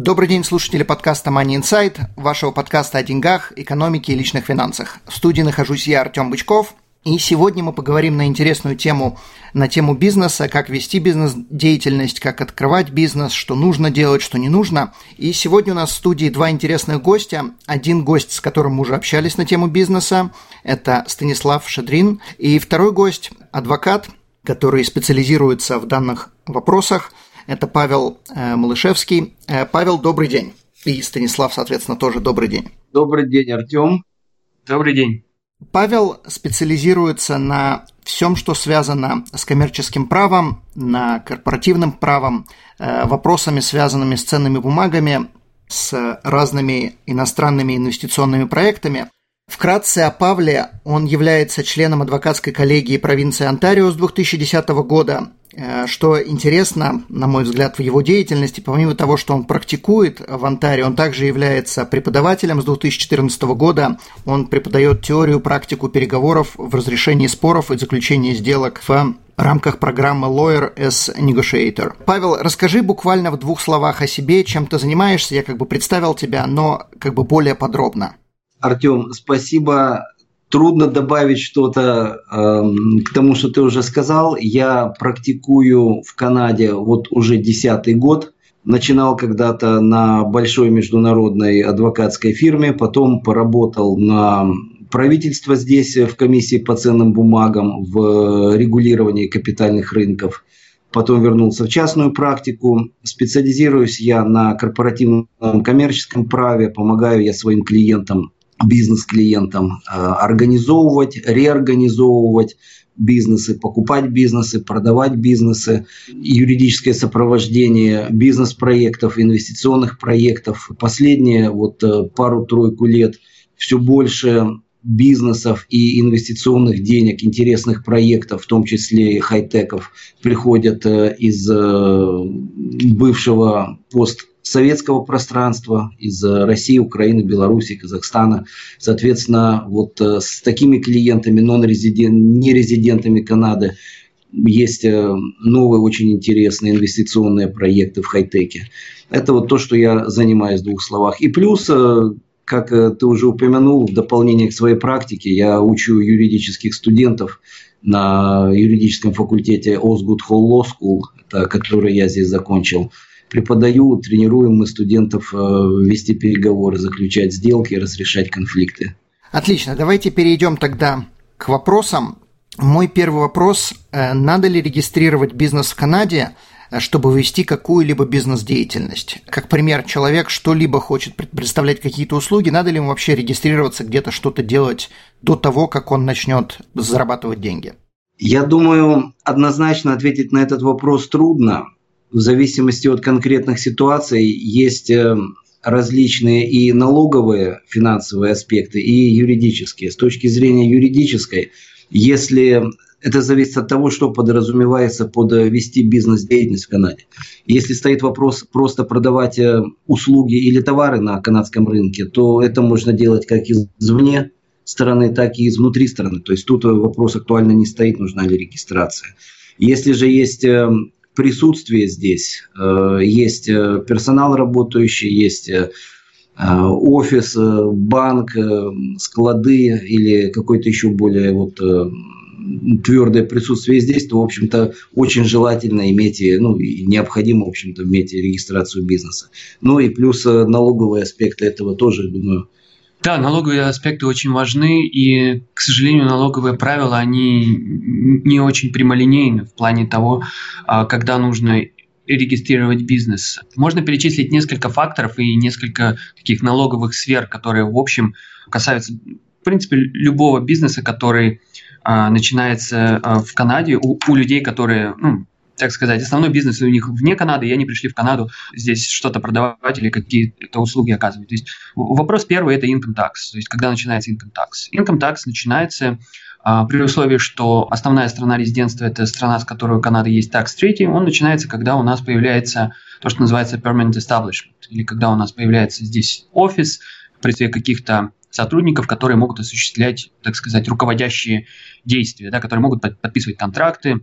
Добрый день, слушатели подкаста Money Insight, вашего подкаста о деньгах, экономике и личных финансах. В студии нахожусь я, Артем Бычков, и сегодня мы поговорим на интересную тему, на тему бизнеса, как вести бизнес-деятельность, как открывать бизнес, что нужно делать, что не нужно. И сегодня у нас в студии два интересных гостя. Один гость, с которым мы уже общались на тему бизнеса, это Станислав Шадрин. И второй гость – адвокат, который специализируется в данных вопросах – это Павел э, Малышевский. Э, Павел, добрый день. И Станислав, соответственно, тоже добрый день. Добрый день, Артем. Добрый день. Павел специализируется на всем, что связано с коммерческим правом, на корпоративным правом, э, вопросами, связанными с ценными бумагами, с разными иностранными инвестиционными проектами. Вкратце о Павле. Он является членом адвокатской коллегии провинции Онтарио с 2010 года. Э, что интересно, на мой взгляд, в его деятельности, помимо того, что он практикует в Онтарио, он также является преподавателем с 2014 года. Он преподает теорию, практику переговоров в разрешении споров и заключении сделок в рамках программы Lawyer as Negotiator. Павел, расскажи буквально в двух словах о себе, чем ты занимаешься. Я как бы представил тебя, но как бы более подробно. Артем, спасибо. Трудно добавить что-то э, к тому, что ты уже сказал. Я практикую в Канаде вот уже десятый год. Начинал когда-то на большой международной адвокатской фирме, потом поработал на правительство здесь в комиссии по ценным бумагам в регулировании капитальных рынков. Потом вернулся в частную практику. Специализируюсь я на корпоративном коммерческом праве, помогаю я своим клиентам бизнес-клиентам э, организовывать, реорганизовывать бизнесы, покупать бизнесы, продавать бизнесы, юридическое сопровождение бизнес-проектов, инвестиционных проектов. Последние вот э, пару-тройку лет все больше бизнесов и инвестиционных денег, интересных проектов, в том числе и хай-теков, приходят э, из бывшего пост советского пространства, из России, Украины, Беларуси, Казахстана. Соответственно, вот э, с такими клиентами, нон-резидент, нерезидентами Канады, есть э, новые очень интересные инвестиционные проекты в хай-теке. Это вот то, что я занимаюсь в двух словах. И плюс, э, как ты уже упомянул, в дополнение к своей практике, я учу юридических студентов на юридическом факультете Osgood Hall Law School, который я здесь закончил преподаю, тренируем мы студентов э, вести переговоры, заключать сделки, разрешать конфликты. Отлично, давайте перейдем тогда к вопросам. Мой первый вопрос. Э, надо ли регистрировать бизнес в Канаде, э, чтобы вести какую-либо бизнес-деятельность? Как пример, человек что-либо хочет представлять какие-то услуги, надо ли ему вообще регистрироваться, где-то что-то делать до того, как он начнет зарабатывать деньги? Я думаю, однозначно ответить на этот вопрос трудно, в зависимости от конкретных ситуаций есть э, различные и налоговые финансовые аспекты, и юридические. С точки зрения юридической, если это зависит от того, что подразумевается под э, вести бизнес-деятельность в Канаде. Если стоит вопрос просто продавать э, услуги или товары на канадском рынке, то это можно делать как извне стороны, так и изнутри стороны. То есть тут вопрос актуально не стоит, нужна ли регистрация. Если же есть присутствие здесь. Э, есть э, персонал работающий, есть э, офис, банк, склады или какое-то еще более вот твердое присутствие здесь, то, в общем-то, очень желательно иметь, ну, необходимо, в общем-то, иметь регистрацию бизнеса. Ну и плюс налоговые аспекты этого тоже, думаю, да, налоговые аспекты очень важны, и, к сожалению, налоговые правила, они не очень прямолинейны в плане того, а, когда нужно регистрировать бизнес. Можно перечислить несколько факторов и несколько таких налоговых сфер, которые, в общем, касаются, в принципе, любого бизнеса, который а, начинается а, в Канаде, у, у людей, которые ну, так сказать, основной бизнес у них вне Канады, и они пришли в Канаду здесь что-то продавать или какие-то услуги оказывать. То есть вопрос первый – это income tax, то есть когда начинается income tax. Income tax начинается а, при условии, что основная страна резидентства – это страна, с которой у Канады есть tax treaty, он начинается, когда у нас появляется то, что называется permanent establishment, или когда у нас появляется здесь офис, при каких-то сотрудников, которые могут осуществлять, так сказать, руководящие действия, да, которые могут подписывать контракты,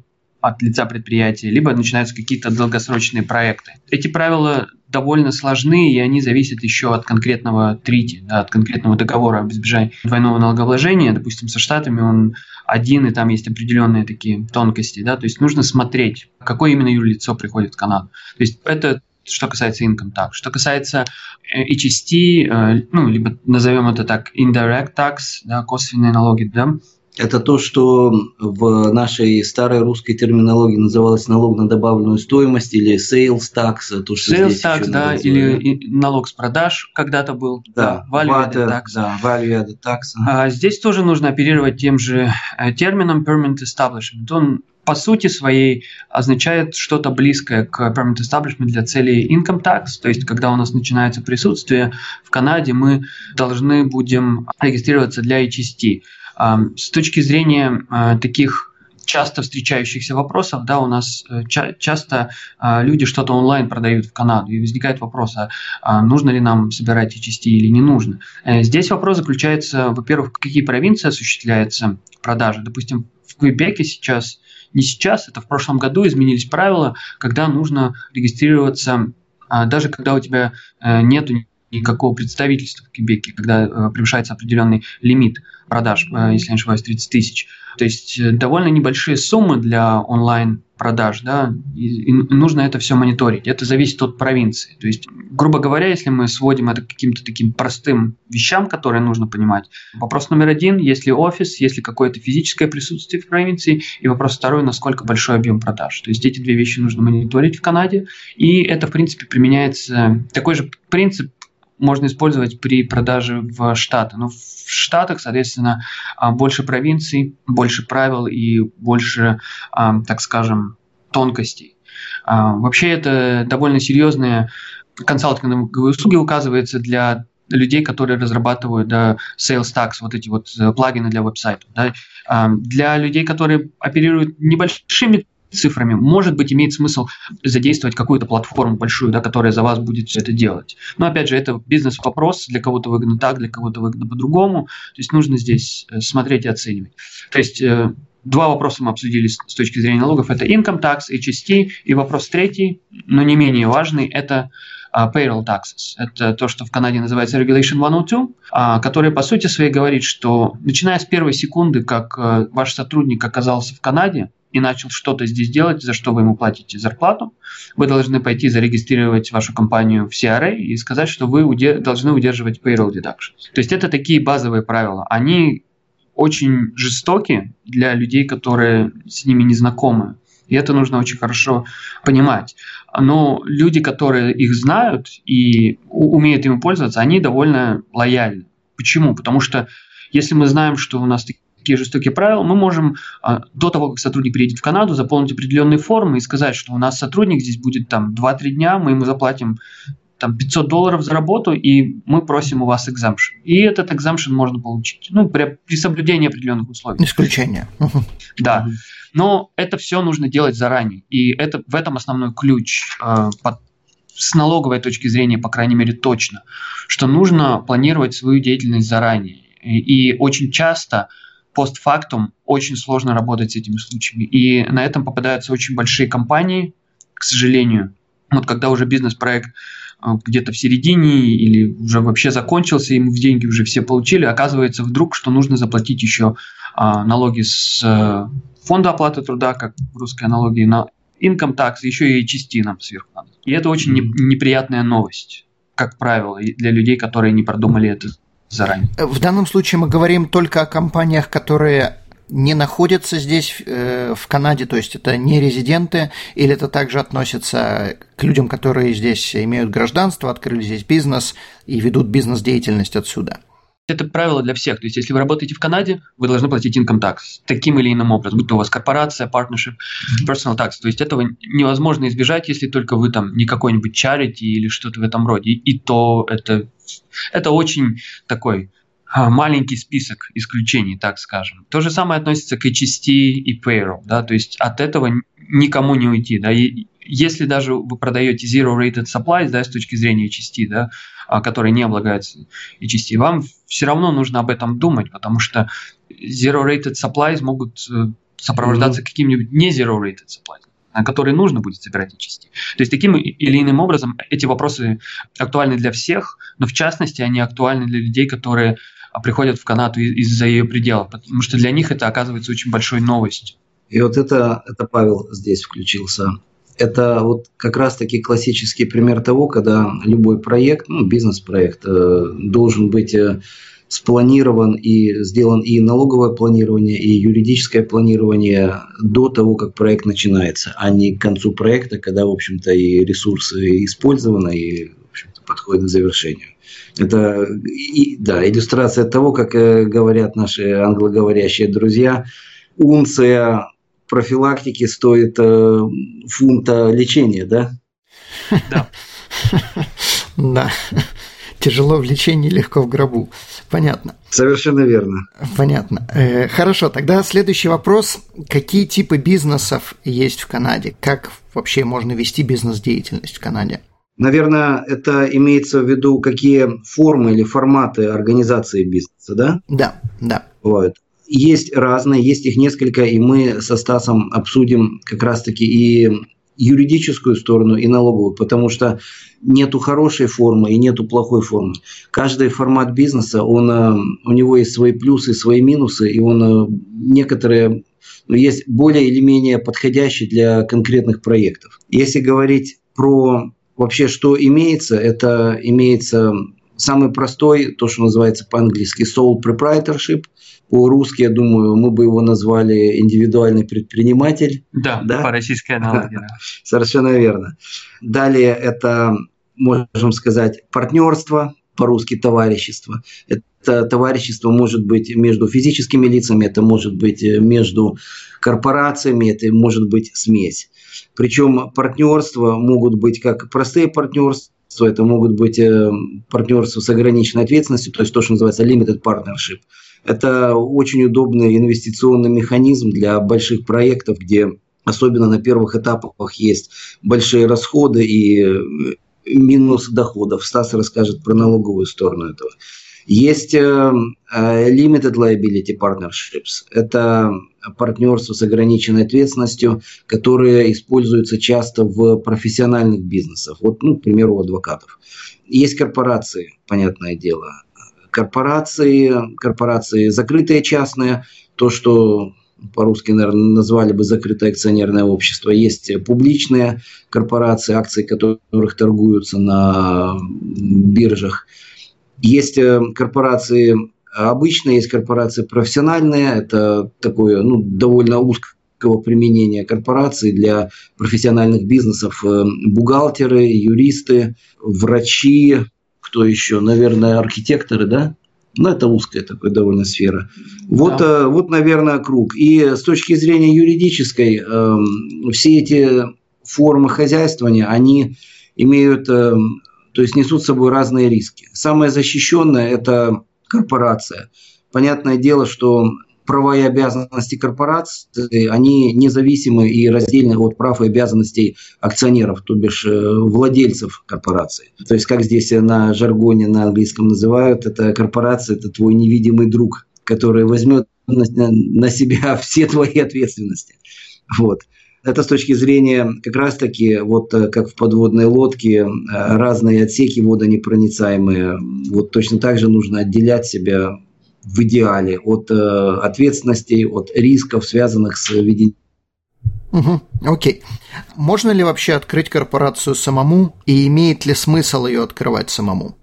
от лица предприятия, либо начинаются какие-то долгосрочные проекты. Эти правила довольно сложны, и они зависят еще от конкретного трити, да, от конкретного договора об избежании двойного налогообложения. Допустим, со Штатами он один, и там есть определенные такие тонкости. Да, то есть нужно смотреть, какое именно юрлицо приходит в Канаду. То есть это что касается income tax. Что касается HST, э, ну, либо назовем это так, indirect tax, да, косвенные налоги, да, это то, что в нашей старой русской терминологии называлось налог на добавленную стоимость или sales tax. То, что sales tax, да, или налог с продаж когда-то был. Да, да value added tax. Да, value added tax. А здесь тоже нужно оперировать тем же э, термином permanent establishment. Он по сути своей означает что-то близкое к permanent establishment для целей income tax, то есть когда у нас начинается присутствие в Канаде, мы должны будем регистрироваться для HST. С точки зрения а, таких часто встречающихся вопросов, да, у нас э, ча- часто а, люди что-то онлайн продают в Канаду, и возникает вопрос, а, а нужно ли нам собирать эти части или не нужно. Э, здесь вопрос заключается, во-первых, в какие провинции осуществляются продажи. Допустим, в Квебеке сейчас, не сейчас, это в прошлом году изменились правила, когда нужно регистрироваться, даже когда у тебя э, нету никакого представительства в Квебеке, когда э, превышается определенный лимит продаж, э, если не ошибаюсь, 30 тысяч. То есть э, довольно небольшие суммы для онлайн продаж, да, и нужно это все мониторить. Это зависит от провинции. То есть, грубо говоря, если мы сводим это к каким-то таким простым вещам, которые нужно понимать. Вопрос номер один, есть ли офис, есть ли какое-то физическое присутствие в провинции, и вопрос второй, насколько большой объем продаж. То есть эти две вещи нужно мониторить в Канаде, и это, в принципе, применяется, такой же принцип можно использовать при продаже в Штаты. Но в Штатах, соответственно, а, больше провинций, больше правил и больше, а, так скажем, тонкостей. А, вообще это довольно серьезные консалтинговые услуги указывается для людей, которые разрабатывают да, sales tax, вот эти вот э, плагины для веб-сайтов. Да. Для людей, которые оперируют небольшими цифрами, может быть, имеет смысл задействовать какую-то платформу большую, да, которая за вас будет все это делать. Но, опять же, это бизнес-вопрос, для кого-то выгодно так, для кого-то выгодно по-другому. То есть нужно здесь э, смотреть и оценивать. То есть э, Два вопроса мы обсудили с точки зрения налогов. Это income tax, HST. И вопрос третий, но не менее важный, это uh, payroll taxes. Это то, что в Канаде называется Regulation 102, uh, а, который по сути своей говорит, что начиная с первой секунды, как uh, ваш сотрудник оказался в Канаде, и начал что-то здесь делать, за что вы ему платите зарплату, вы должны пойти зарегистрировать вашу компанию в CRA и сказать, что вы удер- должны удерживать payroll deductions. То есть это такие базовые правила. Они очень жестоки для людей, которые с ними не знакомы. И это нужно очень хорошо понимать. Но люди, которые их знают и умеют ими пользоваться, они довольно лояльны. Почему? Потому что если мы знаем, что у нас такие жестокие правила, мы можем а, до того, как сотрудник приедет в Канаду, заполнить определенные формы и сказать, что у нас сотрудник здесь будет там 2-3 дня, мы ему заплатим там 500 долларов за работу, и мы просим у вас exemption. И этот exemption можно получить. Ну, при, при соблюдении определенных условий. Исключение. Да. Но это все нужно делать заранее. И это, в этом основной ключ э, под, с налоговой точки зрения, по крайней мере, точно, что нужно планировать свою деятельность заранее. И, и очень часто постфактум очень сложно работать с этими случаями. И на этом попадаются очень большие компании, к сожалению. Вот когда уже бизнес-проект а, где-то в середине или уже вообще закончился, ему в деньги уже все получили, оказывается вдруг, что нужно заплатить еще а, налоги с а, фонда оплаты труда, как русская налоги, на income tax, еще и части нам сверху надо. И это очень неприятная новость, как правило, для людей, которые не продумали это заранее. В данном случае мы говорим только о компаниях, которые не находятся здесь, э, в Канаде, то есть это не резиденты, или это также относится к людям, которые здесь имеют гражданство, открыли здесь бизнес и ведут бизнес-деятельность отсюда? Это правило для всех. То есть, если вы работаете в Канаде, вы должны платить income tax таким или иным образом, будь то у вас корпорация, partnership, personal tax. То есть, этого невозможно избежать, если только вы там не какой-нибудь charity или что-то в этом роде. И то это, это очень такой а, маленький список исключений, так скажем. То же самое относится к HST и payroll, да, то есть от этого никому не уйти, да, и если даже вы продаете zero rated supplies, да, с точки зрения HST, да, а, которые не облагаются HST, вам все равно нужно об этом думать, потому что zero rated supplies могут э, сопровождаться mm-hmm. каким-нибудь не zero rated supplies которые нужно будет собирать HST. То есть таким или иным образом эти вопросы актуальны для всех, но в частности они актуальны для людей, которые а, приходят в Канаду из-за ее пределов, потому что для них это оказывается очень большой новостью. И вот это, это Павел здесь включился это вот как раз-таки классический пример того, когда любой проект, ну, бизнес-проект, э, должен быть э, спланирован и сделан и налоговое планирование, и юридическое планирование до того, как проект начинается, а не к концу проекта, когда, в общем-то, и ресурсы использованы, и, в общем-то, подходят к завершению. Это, и, да, иллюстрация того, как э, говорят наши англоговорящие друзья, унция профилактики стоит э, фунта лечения, да? Да. Да. Тяжело в лечении, легко в гробу. Понятно. Совершенно верно. Понятно. Э, хорошо, тогда следующий вопрос. Какие типы бизнесов есть в Канаде? Как вообще можно вести бизнес-деятельность в Канаде? Наверное, это имеется в виду, какие формы или форматы организации бизнеса, да? Да, да. Бывают есть разные, есть их несколько, и мы со Стасом обсудим как раз-таки и юридическую сторону и налоговую, потому что нету хорошей формы и нету плохой формы. Каждый формат бизнеса, он, э, у него есть свои плюсы, свои минусы, и он э, некоторые ну, есть более или менее подходящие для конкретных проектов. Если говорить про вообще, что имеется, это имеется самый простой, то, что называется по-английски sole proprietorship – по-русски, я думаю, мы бы его назвали индивидуальный предприниматель. Да, да? по российской аналогии. Совершенно верно. Далее это, можем сказать, партнерство, по-русски товарищество. Это товарищество может быть между физическими лицами, это может быть между корпорациями, это может быть смесь. Причем партнерства могут быть как простые партнерства, это могут быть э, партнерства с ограниченной ответственностью, то есть то, что называется limited partnership – это очень удобный инвестиционный механизм для больших проектов, где особенно на первых этапах есть большие расходы и э, минус доходов. Стас расскажет про налоговую сторону этого. Есть э, э, limited liability partnerships. Это партнерство с ограниченной ответственностью, которые используются часто в профессиональных бизнесах. Вот, ну, к примеру, у адвокатов. Есть корпорации, понятное дело корпорации, корпорации закрытые частные, то, что по-русски, наверное, назвали бы закрытое акционерное общество. Есть публичные корпорации, акции которых торгуются на биржах. Есть э, корпорации обычные, есть корпорации профессиональные. Это такое ну, довольно узкого применения корпораций для профессиональных бизнесов. Э, бухгалтеры, юристы, врачи, кто еще? Наверное, архитекторы, да? Ну, это узкая такая довольно сфера. Вот, да. э, вот, наверное, круг. И с точки зрения юридической, э, все эти формы хозяйствования, они имеют, э, то есть несут с собой разные риски. Самое защищенное – это корпорация. Понятное дело, что права и обязанности корпорации, они независимы и раздельны от прав и обязанностей акционеров, то бишь э, владельцев корпорации. То есть, как здесь на жаргоне на английском называют, это корпорация, это твой невидимый друг, который возьмет на, себя все твои ответственности. Вот. Это с точки зрения как раз-таки, вот э, как в подводной лодке, э, разные отсеки водонепроницаемые. Вот точно так же нужно отделять себя в идеале от э, ответственностей, от рисков, связанных с ведением. Угу, окей. Можно ли вообще открыть корпорацию самому и имеет ли смысл ее открывать самому?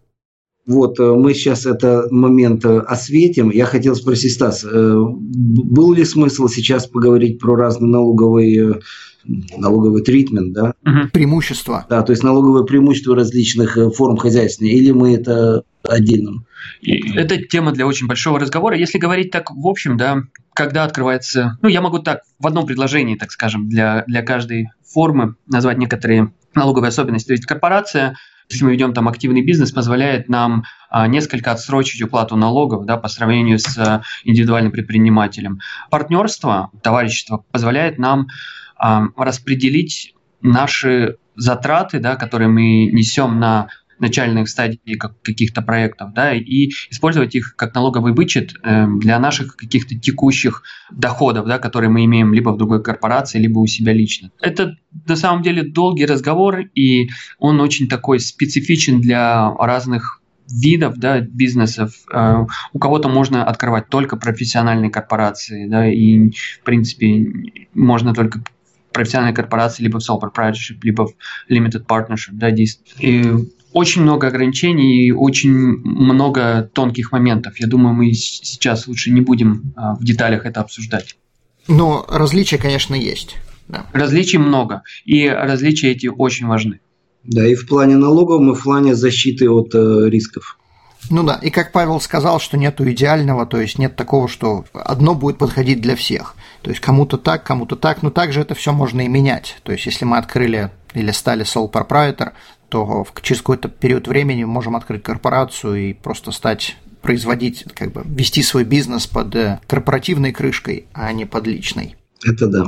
Вот, э, мы сейчас этот момент э, осветим. Я хотел спросить, Стас, э, был ли смысл сейчас поговорить про разные налоговые налоговый тритмент, да? Угу. Преимущество. Да, то есть налоговые преимущества различных э, форм хозяйства, или мы это отдельным? И это тема для очень большого разговора. Если говорить так в общем, да, когда открывается, ну, я могу так в одном предложении, так скажем, для, для каждой формы назвать некоторые налоговые особенности. То есть корпорация если мы ведем там активный бизнес, позволяет нам а, несколько отсрочить уплату налогов да, по сравнению с а, индивидуальным предпринимателем. Партнерство, товарищество позволяет нам распределить наши затраты, да, которые мы несем на начальных стадий каких-то проектов, да, и использовать их как налоговый вычет э, для наших каких-то текущих доходов, да, которые мы имеем либо в другой корпорации, либо у себя лично. Это на самом деле долгий разговор, и он очень такой специфичен для разных видов да, бизнесов. Э, у кого-то можно открывать только профессиональные корпорации, да, и, в принципе, можно только профессиональной корпорации либо в sole proprietorship, либо в limited partnership. Да, и очень много ограничений и очень много тонких моментов. Я думаю, мы сейчас лучше не будем а, в деталях это обсуждать. Но различия, конечно, есть. Да. Различий много, и различия эти очень важны. Да, и в плане налогов, и в плане защиты от э, рисков. Ну да, и как Павел сказал, что нету идеального, то есть нет такого, что одно будет подходить для всех. То есть кому-то так, кому-то так, но также это все можно и менять. То есть если мы открыли или стали sole proprietor, то через какой-то период времени мы можем открыть корпорацию и просто стать производить, как бы вести свой бизнес под э, корпоративной крышкой, а не под личной. Это да.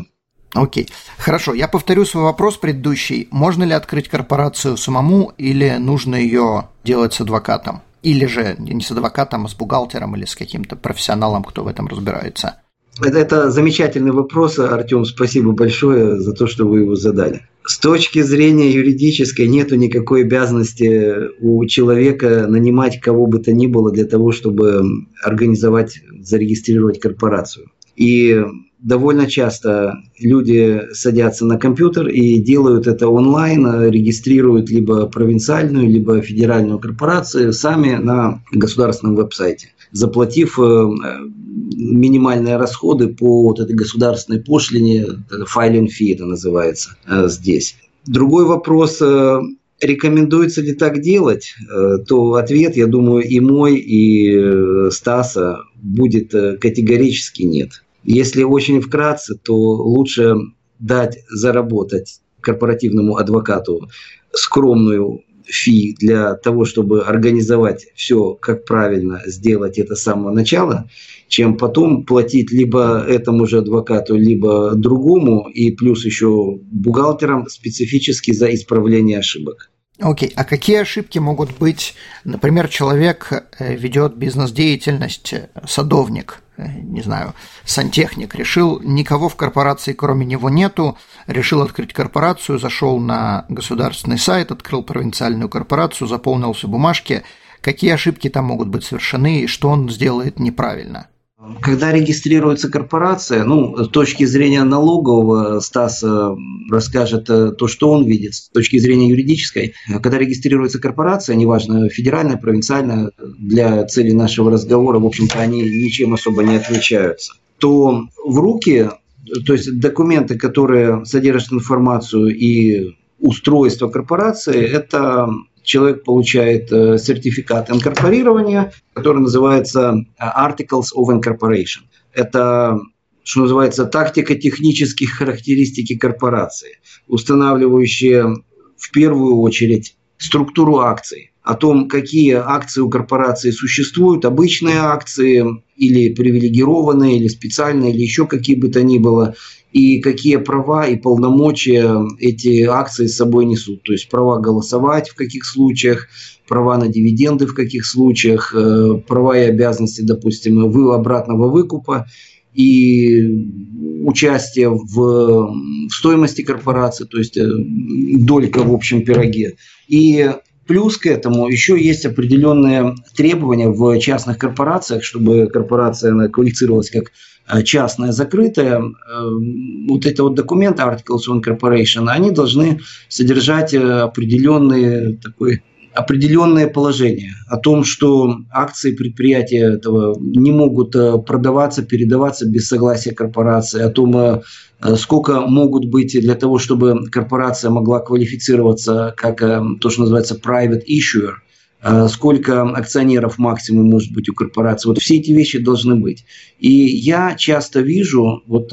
Окей. Хорошо, я повторю свой вопрос предыдущий. Можно ли открыть корпорацию самому или нужно ее делать с адвокатом? Или же не с адвокатом, а с бухгалтером или с каким-то профессионалом, кто в этом разбирается? Это, это замечательный вопрос, Артем. Спасибо большое за то, что вы его задали. С точки зрения юридической нет никакой обязанности у человека нанимать кого бы то ни было для того, чтобы организовать, зарегистрировать корпорацию. И довольно часто люди садятся на компьютер и делают это онлайн, регистрируют либо провинциальную, либо федеральную корпорацию сами на государственном веб-сайте, заплатив э, минимальные расходы по вот этой государственной пошлине, файлинг фи это называется э, здесь. Другой вопрос, э, рекомендуется ли так делать, то ответ, я думаю, и мой, и Стаса будет категорически нет. Если очень вкратце, то лучше дать заработать корпоративному адвокату скромную фи для того, чтобы организовать все как правильно, сделать это с самого начала, чем потом платить либо этому же адвокату, либо другому, и плюс еще бухгалтерам специфически за исправление ошибок. Окей, okay. а какие ошибки могут быть? Например, человек э, ведет бизнес-деятельность, э, садовник, э, не знаю, сантехник, решил, никого в корпорации кроме него нету, решил открыть корпорацию, зашел на государственный сайт, открыл провинциальную корпорацию, заполнил все бумажки. Какие ошибки там могут быть совершены и что он сделает неправильно? Когда регистрируется корпорация, ну, с точки зрения налогового, Стас э, расскажет э, то, что он видит, с точки зрения юридической. Когда регистрируется корпорация, неважно, федеральная, провинциальная, для цели нашего разговора, в общем-то, они ничем особо не отличаются, то в руки, то есть документы, которые содержат информацию и устройство корпорации, это человек получает э, сертификат инкорпорирования, который называется э, Articles of Incorporation. Это что называется, тактика технических характеристики корпорации, устанавливающие в первую очередь структуру акций, о том, какие акции у корпорации существуют, обычные акции или привилегированные, или специальные, или еще какие бы то ни было, и какие права и полномочия эти акции с собой несут. То есть права голосовать в каких случаях, права на дивиденды в каких случаях, э, права и обязанности, допустим, вы обратного выкупа и участие в, в стоимости корпорации, то есть э, долька в общем пироге. И Плюс к этому еще есть определенные требования в частных корпорациях, чтобы корпорация она квалифицировалась как э, частная закрытая. Э, вот это вот документы Articles of Incorporation, они должны содержать э, определенный такой определенное положение о том, что акции предприятия этого не могут э, продаваться, передаваться без согласия корпорации, о том, э, сколько могут быть для того, чтобы корпорация могла квалифицироваться как то, что называется private issuer, сколько акционеров максимум может быть у корпорации. Вот все эти вещи должны быть. И я часто вижу, вот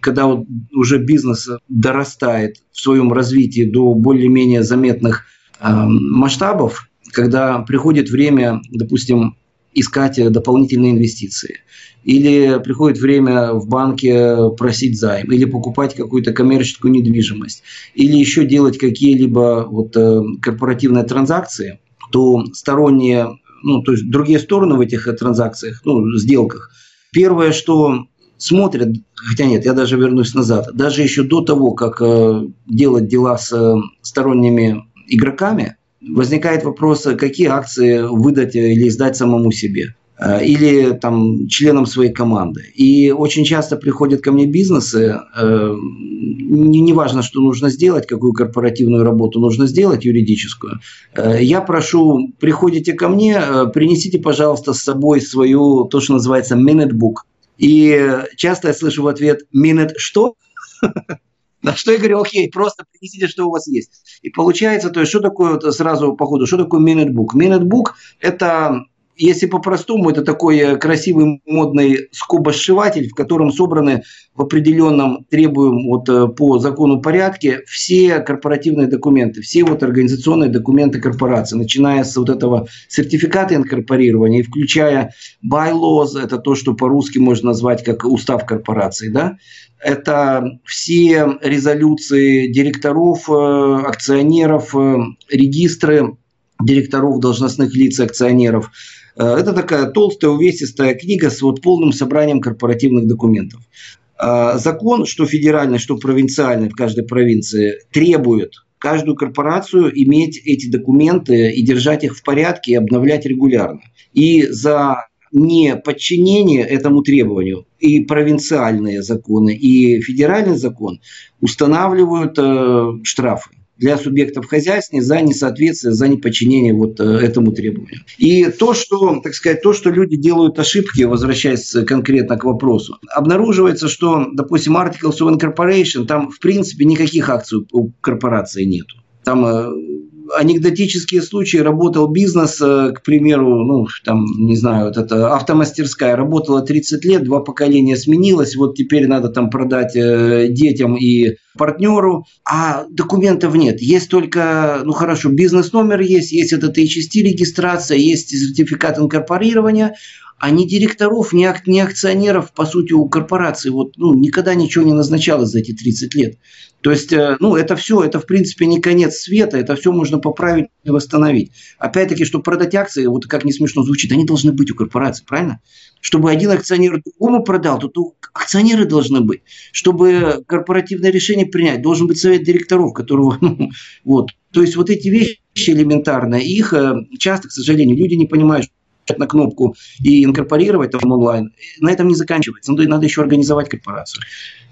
когда вот уже бизнес дорастает в своем развитии до более-менее заметных масштабов, когда приходит время, допустим, искать дополнительные инвестиции. Или приходит время в банке просить займ, или покупать какую-то коммерческую недвижимость, или еще делать какие-либо вот, э, корпоративные транзакции, то сторонние, ну, то есть другие стороны в этих транзакциях, ну, сделках, первое, что смотрят, хотя нет, я даже вернусь назад, даже еще до того, как э, делать дела с э, сторонними игроками, возникает вопрос, какие акции выдать или издать самому себе э, или там членам своей команды. И очень часто приходят ко мне бизнесы, э, не, важно, что нужно сделать, какую корпоративную работу нужно сделать, юридическую. Э, я прошу, приходите ко мне, принесите, пожалуйста, с собой свою, то, что называется minute book. И часто я слышу в ответ minute что? На что я говорю, окей, просто принесите, что у вас есть. И получается, то есть, что такое вот сразу по ходу, что такое minute book? Minute book – это если по-простому, это такой э, красивый модный скобосшиватель, в котором собраны в определенном требуем вот э, по закону порядке все корпоративные документы, все вот организационные документы корпорации, начиная с вот этого сертификата инкорпорирования включая bylaws, это то, что по-русски можно назвать как устав корпорации, да, это все резолюции директоров, э, акционеров, регистры директоров, должностных лиц, акционеров – это такая толстая, увесистая книга с вот полным собранием корпоративных документов. Э, закон, что федеральный, что провинциальный в каждой провинции, требует каждую корпорацию иметь эти документы и держать их в порядке и обновлять регулярно. И за неподчинение этому требованию и провинциальные законы, и федеральный закон устанавливают э, штрафы для субъектов хозяйствования за несоответствие, за неподчинение вот э, этому требованию. И то, что, так сказать, то, что люди делают ошибки, возвращаясь конкретно к вопросу, обнаруживается, что, допустим, Articles of Incorporation, там, в принципе, никаких акций у корпорации нету. Там э, анекдотические случаи. Работал бизнес, э, к примеру, ну, там, не знаю, вот это автомастерская работала 30 лет, два поколения сменилось, вот теперь надо там продать э, детям и партнеру, а документов нет. Есть только, ну хорошо, бизнес-номер есть, есть этот HST регистрация, есть сертификат инкорпорирования, а ни директоров, ни, ак- ни акционеров, по сути, у корпорации вот, ну, никогда ничего не назначалось за эти 30 лет. То есть, э, ну, это все, это, в принципе, не конец света, это все можно поправить и восстановить. Опять-таки, чтобы продать акции, вот как не смешно звучит, они должны быть у корпорации, правильно? Чтобы один акционер другому продал, то, то акционеры должны быть. Чтобы корпоративное решение принять, должен быть совет директоров, которого, ну, вот. То есть, вот эти вещи элементарные, их э, часто, к сожалению, люди не понимают, на кнопку и инкорпорировать там онлайн, на этом не заканчивается. Ну, надо еще организовать корпорацию.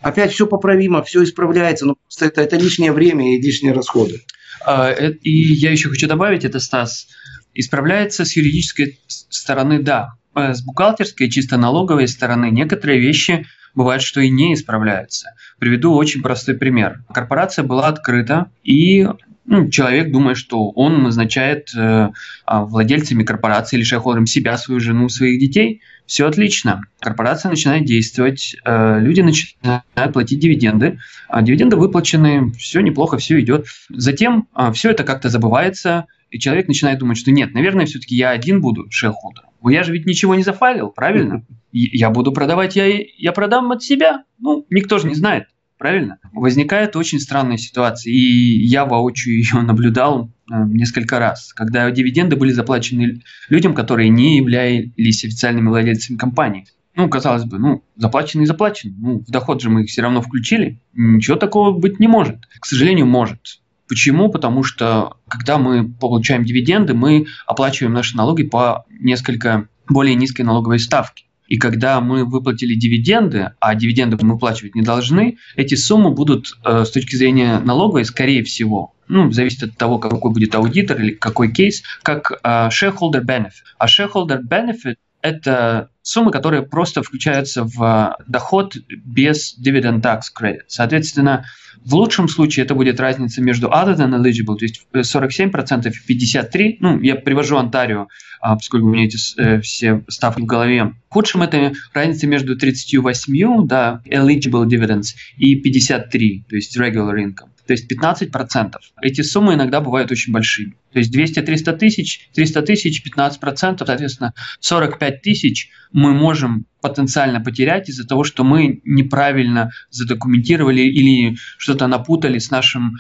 Опять все поправимо, все исправляется, но просто это, это лишнее время и лишние расходы. А, э, и я еще хочу добавить, это Стас, исправляется с юридической стороны, да. А с бухгалтерской, чисто налоговой стороны некоторые вещи бывает, что и не исправляются. Приведу очень простой пример. Корпорация была открыта, и ну, человек думает, что он назначает э, а, владельцами корпорации или шейхолдером себя, свою жену, своих детей. Все отлично. Корпорация начинает действовать, э, люди начинают платить дивиденды. А дивиденды выплачены, все неплохо, все идет. Затем э, все это как-то забывается, и человек начинает думать, что нет, наверное, все-таки я один буду шейхолдером. Я же ведь ничего не зафайлил, правильно? Я буду продавать, я, я продам от себя. Ну, никто же не знает правильно? Возникает очень странная ситуация, и я воочию ее наблюдал э, несколько раз, когда дивиденды были заплачены людям, которые не являлись официальными владельцами компании. Ну, казалось бы, ну, заплачены и заплачены. Ну, в доход же мы их все равно включили. Ничего такого быть не может. К сожалению, может. Почему? Потому что, когда мы получаем дивиденды, мы оплачиваем наши налоги по несколько более низкой налоговой ставке. И когда мы выплатили дивиденды, а дивиденды мы выплачивать не должны, эти суммы будут э, с точки зрения налоговой, скорее всего, ну, зависит от того, какой будет аудитор или какой кейс, как uh, shareholder benefit. А shareholder benefit – это суммы, которые просто включаются в доход без dividend tax credit. Соответственно, в лучшем случае это будет разница между other than eligible, то есть 47% и 53%. Ну, я привожу Онтарио, а, поскольку у меня эти э, все ставки в голове. В худшем это разница между 38, да, eligible dividends, и 53, то есть regular income то есть 15%. Эти суммы иногда бывают очень большими. То есть 200-300 тысяч, 300 тысяч, 15%, соответственно, 45 тысяч мы можем потенциально потерять из-за того, что мы неправильно задокументировали или что-то напутали с нашим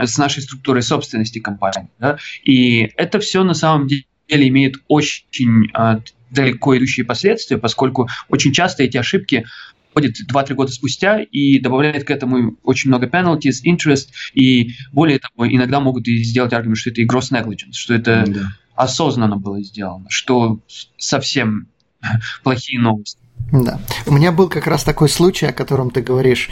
с нашей структурой собственности компании. Да? И это все на самом деле имеет очень а, далеко идущие последствия, поскольку очень часто эти ошибки ходит 2-3 года спустя и добавляет к этому очень много penalties, interest, и более того, иногда могут и сделать аргумент, что это и gross negligence, что это да. осознанно было сделано, что совсем плохие новости. Да. У меня был как раз такой случай, о котором ты говоришь.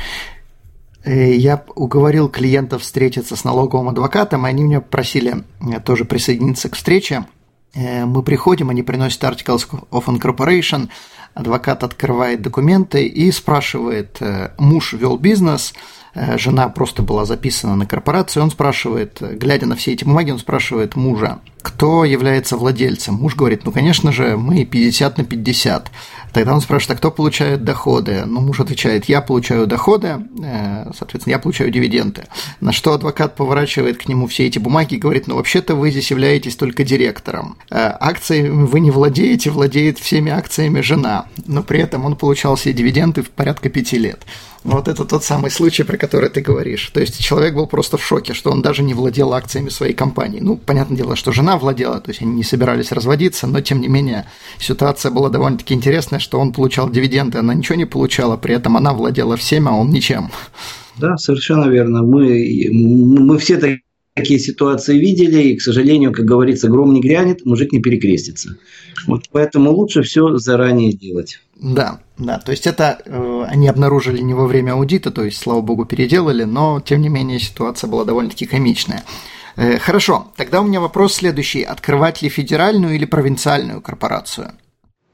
Э, я уговорил клиентов встретиться с налоговым адвокатом, и они меня просили э, тоже присоединиться к встрече. Э, мы приходим, они приносят Articles of Incorporation, адвокат открывает документы и спрашивает, э, муж вел бизнес, э, жена просто была записана на корпорацию, он спрашивает, глядя на все эти бумаги, он спрашивает мужа, кто является владельцем. Муж говорит, ну, конечно же, мы 50 на 50. Тогда он спрашивает, а кто получает доходы? Ну, муж отвечает, я получаю доходы, э, соответственно, я получаю дивиденды. На что адвокат поворачивает к нему все эти бумаги и говорит, ну, вообще-то вы здесь являетесь только директором. Э, акциями вы не владеете, владеет всеми акциями жена. Но при этом он получал все дивиденды в порядка пяти лет. Вот это тот самый случай, про который ты говоришь. То есть человек был просто в шоке, что он даже не владел акциями своей компании. Ну, понятное дело, что жена владела, то есть они не собирались разводиться, но тем не менее ситуация была довольно-таки интересная, что он получал дивиденды, она ничего не получала, при этом она владела всем, а он ничем. Да, совершенно верно. Мы, мы все такие ситуации видели, и, к сожалению, как говорится, гром не грянет, мужик не перекрестится. Вот поэтому лучше все заранее делать. Да, да, то есть это э, они обнаружили не во время аудита, то есть, слава богу, переделали, но, тем не менее, ситуация была довольно-таки комичная. Э, хорошо, тогда у меня вопрос следующий. Открывать ли федеральную или провинциальную корпорацию?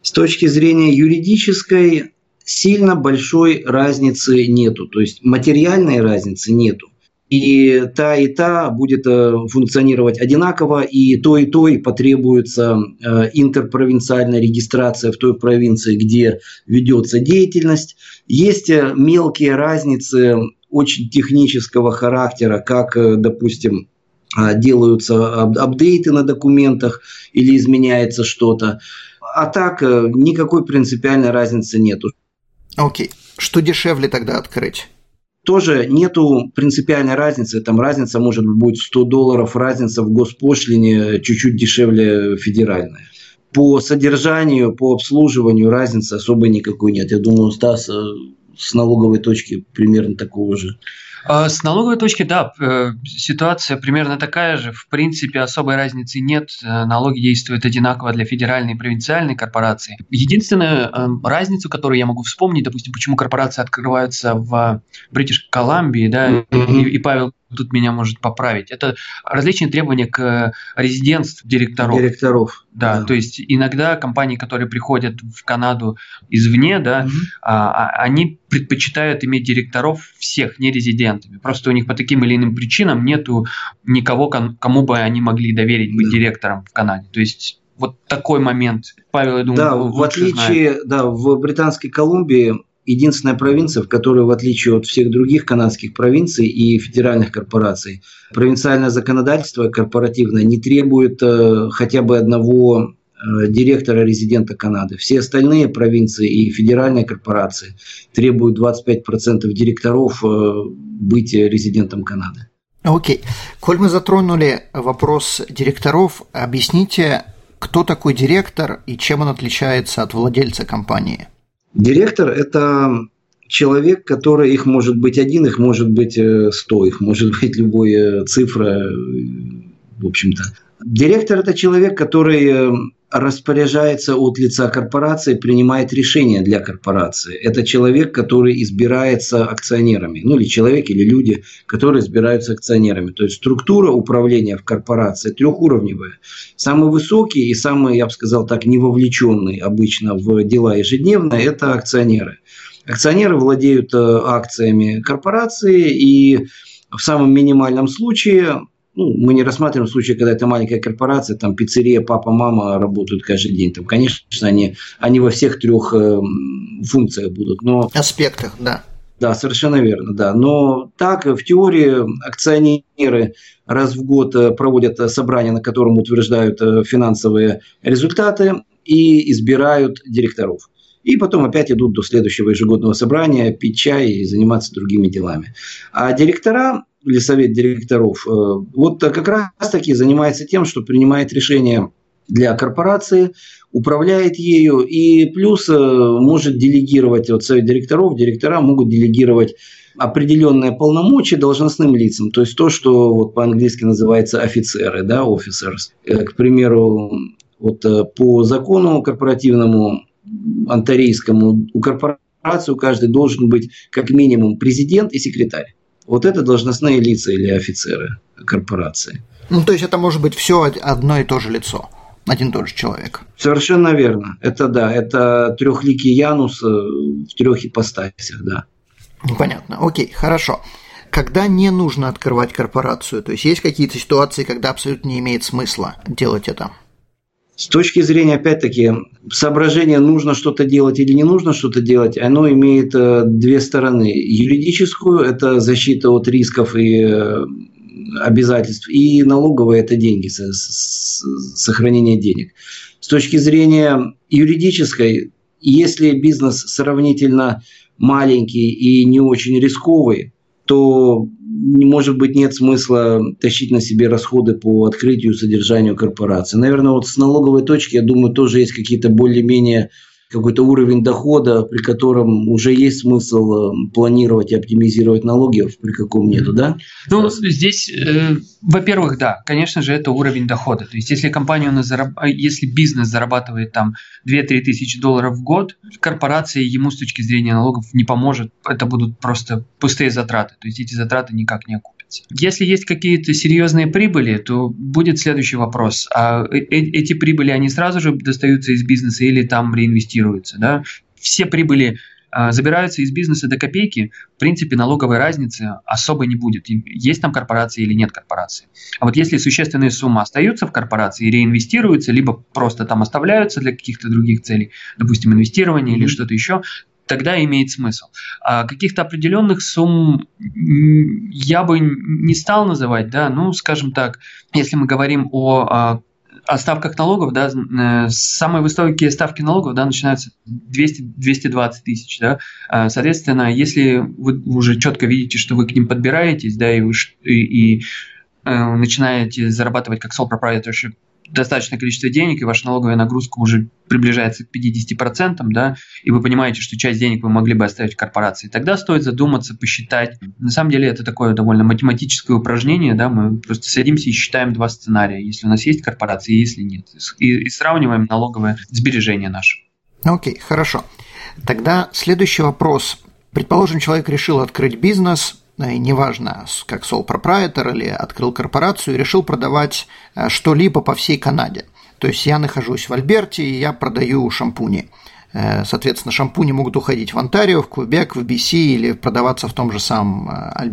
С точки зрения юридической сильно большой разницы нету, то есть материальной разницы нету и та и та будет э, функционировать одинаково, и то и то и потребуется э, интерпровинциальная регистрация в той провинции, где ведется деятельность. Есть э, мелкие разницы очень технического характера, как, допустим, делаются апдейты на документах или изменяется что-то. А так никакой принципиальной разницы нету. Окей. Okay. Что дешевле тогда открыть? Тоже нету принципиальной разницы. Там разница может быть 100 долларов, разница в госпошлине чуть-чуть дешевле федеральная. По содержанию, по обслуживанию разницы особой никакой нет. Я думаю, Стас э, с налоговой точки примерно такого же. А, с налоговой точки, да, э, ситуация примерно такая же. В принципе, особой разницы нет. Э, налоги действуют одинаково для федеральной и провинциальной корпорации. Единственная эм, разница, которую я могу вспомнить, допустим, почему корпорации открываются в Бритиш Колумбии, да, и, и Павел тут меня может поправить. Это различные требования к резидентству директоров. Директоров. Да, да, то есть иногда компании, которые приходят в Канаду извне, да, угу. а, они предпочитают иметь директоров всех не резидентами. Просто у них по таким или иным причинам нету никого, кому бы они могли доверить быть да. директором в Канаде. То есть вот такой момент. Павел, я думаю, да, в отличие, знает. да, в Британской Колумбии единственная провинция, в которой, в отличие от всех других канадских провинций и федеральных корпораций, провинциальное законодательство корпоративное не требует э, хотя бы одного э, директора-резидента Канады. Все остальные провинции и федеральные корпорации требуют 25% директоров э, быть резидентом Канады. Окей. Okay. Коль мы затронули вопрос директоров, объясните, кто такой директор и чем он отличается от владельца компании? Директор – это человек, который, их может быть один, их может быть э, сто, их может быть любая цифра, в общем-то. Директор – это человек, который э, распоряжается от лица корпорации, принимает решения для корпорации. Это человек, который избирается акционерами. Ну, или человек, или люди, которые избираются акционерами. То есть структура управления в корпорации трехуровневая. Самый высокий и самый, я бы сказал так, невовлеченный обычно в дела ежедневные – это акционеры. Акционеры владеют э, акциями корпорации и в самом минимальном случае ну, мы не рассматриваем случаи, когда это маленькая корпорация, там пиццерия, папа, мама работают каждый день. Там, конечно, они, они во всех трех э, функциях будут. Но... Аспектах, да. Да, совершенно верно, да. Но так, в теории акционеры раз в год э, проводят собрание, на котором утверждают э, финансовые результаты и избирают директоров. И потом опять идут до следующего ежегодного собрания, пить чай и заниматься другими делами. А директора или совет директоров, э, вот как раз таки занимается тем, что принимает решения для корпорации, управляет ею и плюс э, может делегировать, вот совет директоров, директора могут делегировать определенные полномочия должностным лицам, то есть то, что вот по-английски называется офицеры, да, officers. Э, к примеру, вот по закону корпоративному антарийскому у корпорации у каждой должен быть как минимум президент и секретарь. Вот это должностные лица или офицеры корпорации. Ну, то есть это может быть все одно и то же лицо, один и тот же человек. Совершенно верно. Это да, это трехликий Янус э, в трех ипостасях, да. Ну, понятно. Окей, хорошо. Когда не нужно открывать корпорацию, то есть есть какие-то ситуации, когда абсолютно не имеет смысла делать это? С точки зрения, опять-таки, соображения, нужно что-то делать или не нужно что-то делать, оно имеет э, две стороны. Юридическую – это защита от рисков и э, обязательств, и налоговая – это деньги, сохранение денег. С точки зрения юридической, если бизнес сравнительно маленький и не очень рисковый, то может быть, нет смысла тащить на себе расходы по открытию и содержанию корпорации. Наверное, вот с налоговой точки, я думаю, тоже есть какие-то более-менее какой-то уровень дохода, при котором уже есть смысл э, планировать и оптимизировать налоги, при каком нету, да? Ну, здесь, э, во-первых, да, конечно же, это уровень дохода. То есть, если компания у нас зараб... если бизнес зарабатывает там 2-3 тысячи долларов в год, корпорация ему с точки зрения налогов не поможет. Это будут просто пустые затраты. То есть, эти затраты никак не окупятся. Если есть какие-то серьезные прибыли, то будет следующий вопрос. А э, эти прибыли, они сразу же достаются из бизнеса или там реинвестируются? Да? Все прибыли а, забираются из бизнеса до копейки, в принципе, налоговой разницы особо не будет. Есть там корпорация или нет корпорации. А вот если существенные суммы остаются в корпорации и реинвестируются, либо просто там оставляются для каких-то других целей, допустим, инвестирование mm-hmm. или что-то еще, тогда имеет смысл. А каких-то определенных сумм я бы не стал называть, да, ну, скажем так, если мы говорим о а, о ставках налогов, да, э, самые высокие ставки налогов, да, начинаются 200-220 тысяч, да, а, соответственно, если вы уже четко видите, что вы к ним подбираетесь, да, и, вы, и, и э, начинаете зарабатывать как sole proprietorship достаточное количество денег, и ваша налоговая нагрузка уже приближается к 50%, да, и вы понимаете, что часть денег вы могли бы оставить корпорации, тогда стоит задуматься, посчитать. На самом деле это такое довольно математическое упражнение, да, мы просто садимся и считаем два сценария, если у нас есть корпорация, если нет, и, и сравниваем налоговое сбережение наше. Окей, okay, хорошо. Тогда следующий вопрос. Предположим, человек решил открыть бизнес, неважно, как sole proprietor или открыл корпорацию и решил продавать э, что-либо по всей Канаде. То есть я нахожусь в Альберте и я продаю шампуни. Э, соответственно, шампуни могут уходить в Онтарио, в Квебек, в BC или продаваться в, том же самом,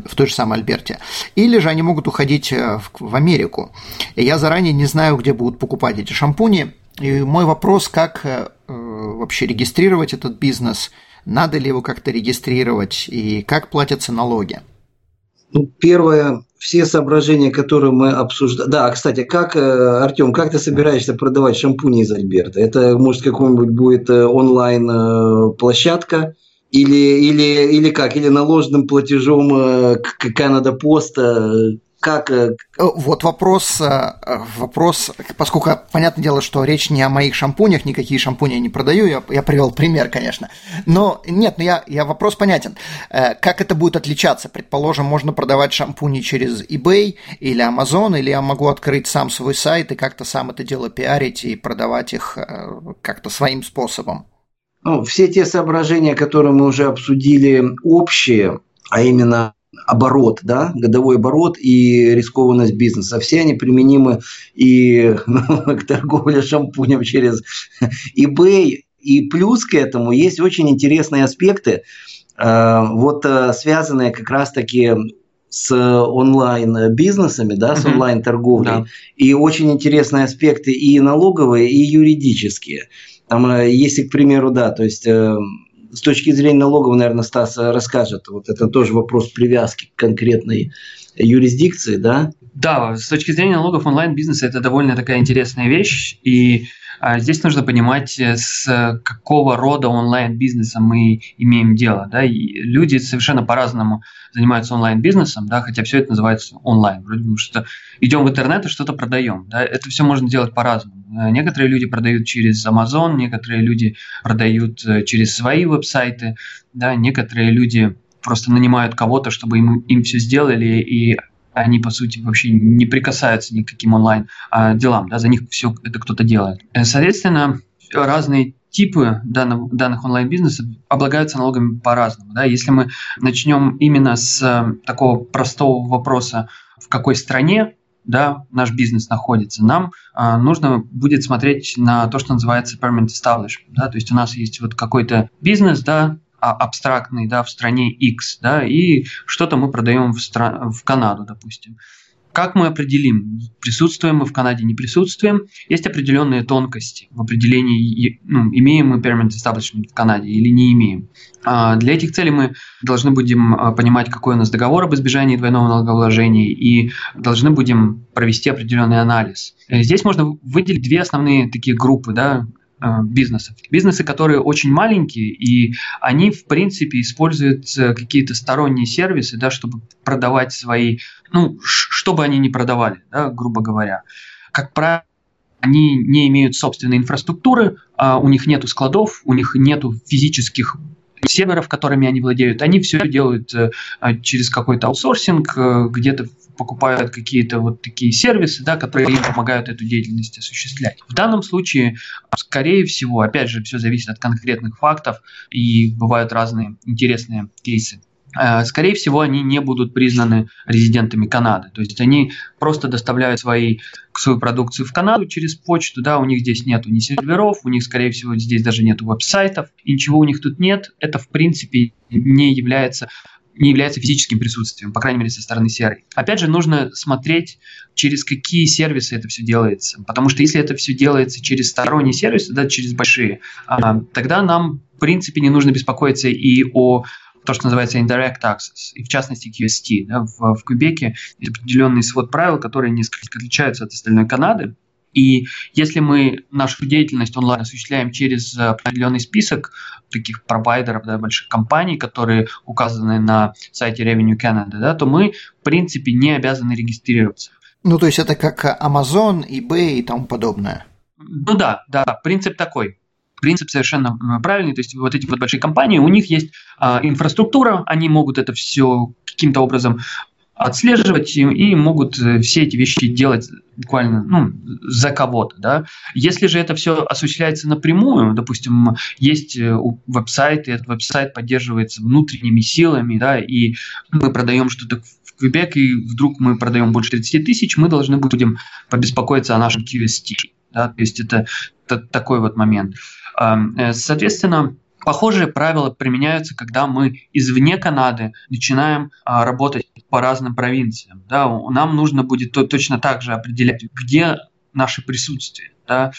в той же самой Альберте. Или же они могут уходить в Америку. И я заранее не знаю, где будут покупать эти шампуни. И мой вопрос, как вообще регистрировать этот бизнес, надо ли его как-то регистрировать и как платятся налоги. Ну, первое, все соображения, которые мы обсуждали. Да, кстати, как, э, Артем, как ты собираешься продавать шампуни из Альберта? Это, может, какой-нибудь будет э, онлайн-площадка? Или, или, или как? Или наложенным платежом Канада Поста? Как... Э, э, вот вопрос, э, вопрос, поскольку понятное дело, что речь не о моих шампунях, никакие шампуни я не продаю, я, я привел пример, конечно. Но нет, ну я, я вопрос понятен. Как это будет отличаться? Предположим, можно продавать шампуни через eBay или Amazon, или я могу открыть сам свой сайт и как-то сам это дело пиарить и продавать их как-то своим способом. Ну, все те соображения, которые мы уже обсудили, общие, а именно оборот, да, годовой оборот и рискованность бизнеса. Все они применимы и к торговле шампунем через eBay. И плюс к этому есть очень интересные аспекты, э, вот э, связанные как раз-таки с онлайн-бизнесами, да, с онлайн-торговлей. Да. И очень интересные аспекты и налоговые, и юридические. Там, э, если, к примеру, да, то есть с точки зрения налогов, наверное, Стас расскажет. Вот это тоже вопрос привязки к конкретной юрисдикции, да? Да, с точки зрения налогов онлайн-бизнеса это довольно такая интересная вещь. И а, здесь нужно понимать, э, с какого рода онлайн-бизнеса мы имеем дело. Да? И люди совершенно по-разному занимаются онлайн-бизнесом, да, хотя все это называется онлайн. Вроде бы что идем в интернет и что-то продаем. Да? Это все можно делать по-разному. Э, некоторые люди продают через Amazon, некоторые люди продают э, через свои веб-сайты, да? некоторые люди просто нанимают кого-то, чтобы им, им все сделали, и они, по сути, вообще не прикасаются ни к каким онлайн-делам, да, за них все это кто-то делает. Э, соответственно, разные типы данных, данных онлайн-бизнесов облагаются налогами по-разному. Да? Если мы начнем именно с такого простого вопроса, в какой стране да, наш бизнес находится, нам а, нужно будет смотреть на то, что называется permanent establishment. Да? То есть у нас есть вот какой-то бизнес, да, а, абстрактный, да, в стране X, да, и что-то мы продаем в, стра- в Канаду, допустим. Как мы определим, присутствуем мы в Канаде, не присутствуем? Есть определенные тонкости в определении, ну, имеем мы permanent establishment в Канаде или не имеем. А для этих целей мы должны будем а, понимать, какой у нас договор об избежании двойного налогообложения и должны будем провести определенный анализ. Э, здесь можно выделить две основные такие группы, да, бизнесов. Бизнесы, которые очень маленькие, и они, в принципе, используют э, какие-то сторонние сервисы, да, чтобы продавать свои, ну, что бы они ни продавали, да, грубо говоря. Как правило, они не имеют собственной инфраструктуры, а у них нету складов, у них нету физических серверов, которыми они владеют, они все делают э, через какой-то аутсорсинг, где-то покупают какие-то вот такие сервисы, да, которые им помогают эту деятельность осуществлять. В данном случае, скорее всего, опять же, все зависит от конкретных фактов, и бывают разные интересные кейсы э, скорее всего, они не будут признаны резидентами Канады. То есть они просто доставляют свои, свою продукцию в Канаду через почту, да, у них здесь нету ни серверов, у них, скорее всего, здесь даже нету веб-сайтов, и ничего у них тут нет. Это, в принципе, не является не является физическим присутствием, по крайней мере, со стороны серой. Опять же, нужно смотреть, через какие сервисы это все делается. Потому что если это все делается через сторонние сервисы, да, через большие, а, тогда нам, в принципе, не нужно беспокоиться и о то, что называется indirect access, и в частности QST. Да, в, в Кубеке есть определенный свод правил, которые несколько отличаются от остальной Канады. И если мы нашу деятельность онлайн осуществляем через определенный список таких провайдеров, да, больших компаний, которые указаны на сайте Revenue Canada, да, то мы, в принципе, не обязаны регистрироваться. Ну, то есть это как Amazon, eBay и тому подобное. Ну да, да, принцип такой. Принцип совершенно правильный. То есть вот эти вот большие компании, у них есть а, инфраструктура, они могут это все каким-то образом отслеживать и, и могут э, все эти вещи делать буквально ну, за кого-то. Да? Если же это все осуществляется напрямую, допустим, есть э, веб-сайт, и этот веб-сайт поддерживается внутренними силами, да, и мы продаем что-то в Квебек, и вдруг мы продаем больше 30 тысяч, мы должны будем побеспокоиться о нашем QST. Да? То есть это, это такой вот момент. Э, соответственно, Похожие правила применяются, когда мы извне Канады начинаем а, работать по разным провинциям. Да? Нам нужно будет то, точно так же определять, где наше присутствие. Да?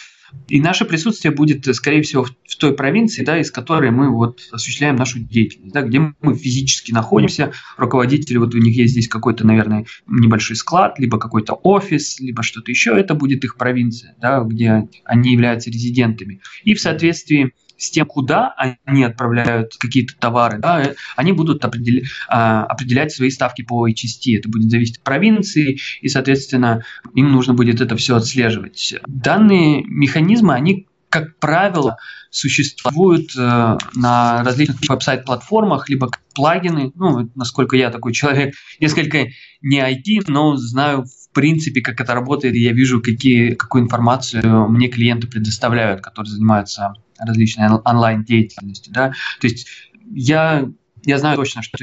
И наше присутствие будет, скорее всего, в той провинции, да, из которой мы вот осуществляем нашу деятельность, да, где мы физически находимся, руководители, вот у них есть здесь какой-то, наверное, небольшой склад, либо какой-то офис, либо что-то еще, это будет их провинция, да, где они являются резидентами. И в соответствии с тем, куда они отправляют какие-то товары, да, э, они будут определять, определять свои ставки по HST. Это будет зависеть от провинции, и, соответственно, им нужно будет это все отслеживать. Данные механизмы, они как правило, существуют э, на различных веб-сайт-платформах, либо плагины. Ну, насколько я такой человек, несколько не IT, но знаю в принципе, как это работает, и я вижу, какие, какую информацию мне клиенты предоставляют, которые занимаются различной онлайн-деятельностью. Да? То есть я я знаю точно, что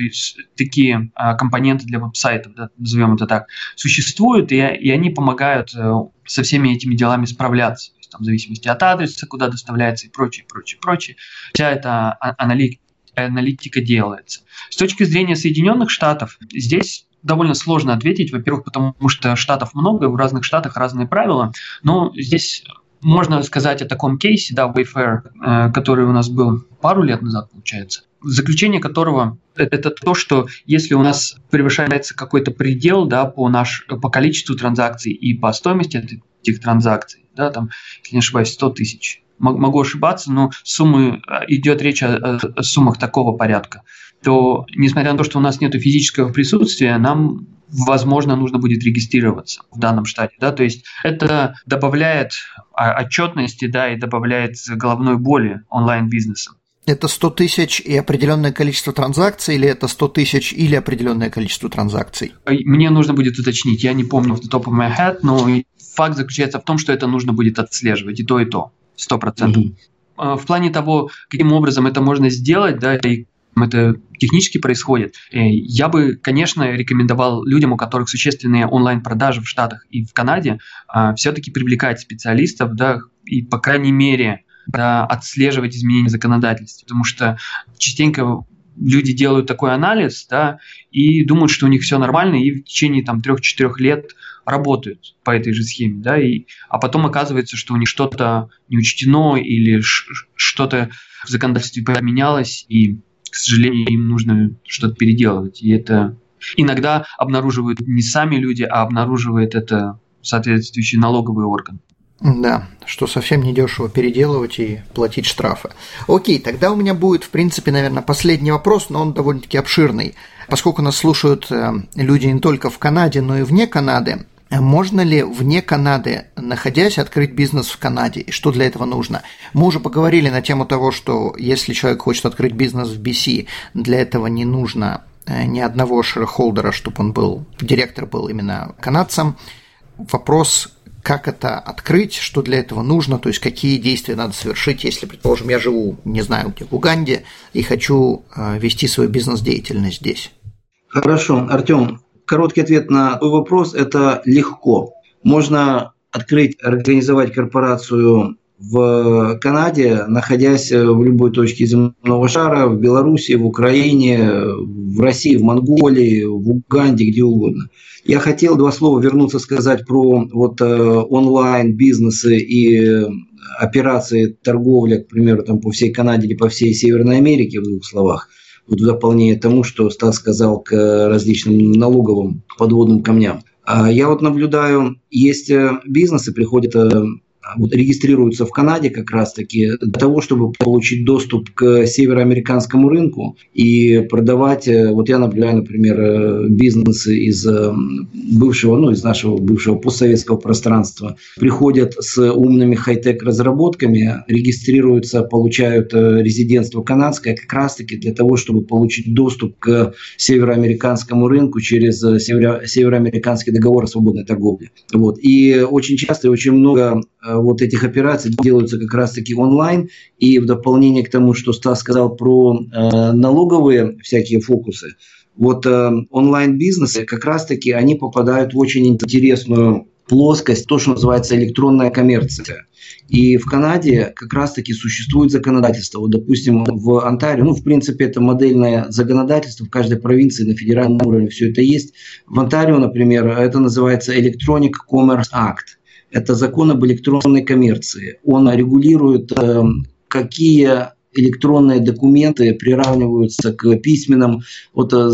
такие а, компоненты для веб-сайтов, да, назовем это так, существуют, и, и они помогают э, со всеми этими делами справляться там, в зависимости от адреса, куда доставляется и прочее, прочее, прочее. Вся эта а, аналитика, аналитика делается. С точки зрения Соединенных Штатов, здесь довольно сложно ответить, во-первых, потому что штатов много, в разных штатах разные правила, но здесь можно сказать о таком кейсе, да, Wayfair, э, который у нас был пару лет назад, получается, заключение которого это то, что если у нас превышается какой-то предел да, по, наш, по количеству транзакций и по стоимости этих транзакций, да, там, если не ошибаюсь, 100 тысяч. Могу ошибаться, но суммы, а, идет речь о, о суммах такого порядка, то, несмотря на то, что у нас нет физического присутствия, нам, возможно, нужно будет регистрироваться в данном штате. Да? То есть это добавляет отчетности да, и добавляет головной боли онлайн-бизнесам. Это 100 тысяч и определенное количество транзакций, или это 100 тысяч или определенное количество транзакций? Мне нужно будет уточнить, я не помню в top of my head, но факт заключается в том, что это нужно будет отслеживать и то, и то, сто процентов. Mm-hmm. В плане того, каким образом это можно сделать, да, и это технически происходит. Э, я бы, конечно, рекомендовал людям, у которых существенные онлайн-продажи в Штатах и в Канаде, а, все-таки привлекать специалистов, да, и, по крайней мере, да, отслеживать изменения законодательства, потому что частенько люди делают такой анализ, да, и думают, что у них все нормально, и в течение там трех-четырех лет работают по этой же схеме, да, и, а потом оказывается, что у них что-то не учтено или что-то в законодательстве поменялось, и, к сожалению, им нужно что-то переделывать. И это иногда обнаруживают не сами люди, а обнаруживает это соответствующий налоговый орган. Да, что совсем недешево переделывать и платить штрафы. Окей, тогда у меня будет, в принципе, наверное, последний вопрос, но он довольно-таки обширный. Поскольку нас слушают э, люди не только в Канаде, но и вне Канады, можно ли вне Канады, находясь, открыть бизнес в Канаде? И что для этого нужно? Мы уже поговорили на тему того, что если человек хочет открыть бизнес в BC, для этого не нужно э, ни одного шерхолдера, чтобы он был, директор был именно канадцем. Вопрос, как это открыть, что для этого нужно, то есть какие действия надо совершить, если, предположим, я живу, не знаю, где в Уганде и хочу э, вести свою бизнес-деятельность здесь. Хорошо, Артем, короткий ответ на твой вопрос – это легко. Можно открыть, организовать корпорацию в Канаде, находясь в любой точке земного шара, в Беларуси, в Украине, в России, в Монголии, в Уганде, где угодно. Я хотел два слова вернуться сказать про вот э, онлайн бизнесы и операции торговли, к примеру, там по всей Канаде или по всей Северной Америке в двух словах. В дополнение тому, что Стас сказал к различным налоговым подводным камням. А я вот наблюдаю, есть э, бизнесы, приходят э, вот регистрируются в Канаде как раз-таки для того, чтобы получить доступ к североамериканскому рынку и продавать, э, вот я наблюдаю, например, э, бизнесы из э, бывшего, ну, из нашего бывшего постсоветского пространства, приходят с умными хай-тек разработками, регистрируются, получают резидентство канадское как раз-таки для того, чтобы получить доступ к североамериканскому рынку через северо- североамериканский договор о свободной торговле. Вот. И очень часто и очень много вот этих операций делаются как раз-таки онлайн. И в дополнение к тому, что Стас сказал про э, налоговые всякие фокусы, вот э, онлайн-бизнесы как раз-таки они попадают в очень интересную плоскость, то, что называется электронная коммерция. И в Канаде как раз-таки существует законодательство. Вот, допустим, в Онтарио, ну, в принципе, это модельное законодательство в каждой провинции на федеральном уровне все это есть. В Онтарио, например, это называется Electronic Commerce Act – это закон об электронной коммерции. Он регулирует, э, какие электронные документы приравниваются к письменным, вот, э,